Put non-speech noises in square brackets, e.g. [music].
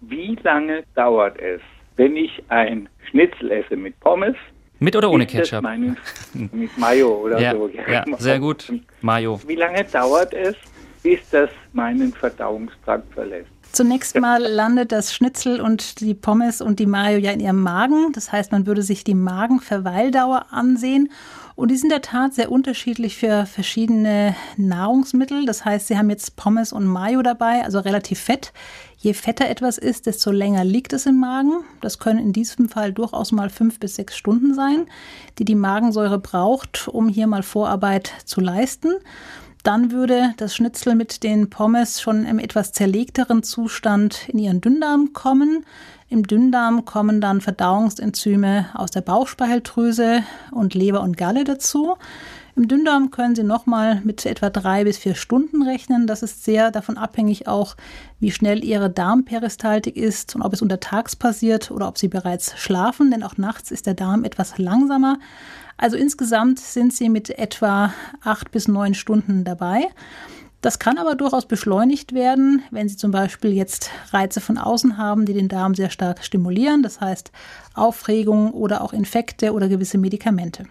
Wie lange dauert es, wenn ich ein Schnitzel esse mit Pommes? Mit oder ohne Ketchup? Meinen, mit Mayo oder [laughs] ja, so. Ja, sehr gut. [laughs] Mayo. Wie lange dauert es, bis das meinen Verdauungstrakt verlässt? Zunächst mal landet das Schnitzel und die Pommes und die Mayo ja in ihrem Magen. Das heißt, man würde sich die Magenverweildauer ansehen. Und die sind in der Tat sehr unterschiedlich für verschiedene Nahrungsmittel. Das heißt, Sie haben jetzt Pommes und Mayo dabei, also relativ fett. Je fetter etwas ist, desto länger liegt es im Magen. Das können in diesem Fall durchaus mal fünf bis sechs Stunden sein, die die Magensäure braucht, um hier mal Vorarbeit zu leisten. Dann würde das Schnitzel mit den Pommes schon im etwas zerlegteren Zustand in ihren Dünndarm kommen. Im Dünndarm kommen dann Verdauungsenzyme aus der Bauchspeicheldrüse und Leber und Galle dazu. Im Dünndarm können Sie nochmal mit etwa drei bis vier Stunden rechnen. Das ist sehr davon abhängig auch, wie schnell Ihre Darmperistaltik ist und ob es untertags passiert oder ob Sie bereits schlafen, denn auch nachts ist der Darm etwas langsamer. Also insgesamt sind Sie mit etwa acht bis neun Stunden dabei. Das kann aber durchaus beschleunigt werden, wenn Sie zum Beispiel jetzt Reize von außen haben, die den Darm sehr stark stimulieren, das heißt Aufregung oder auch Infekte oder gewisse Medikamente.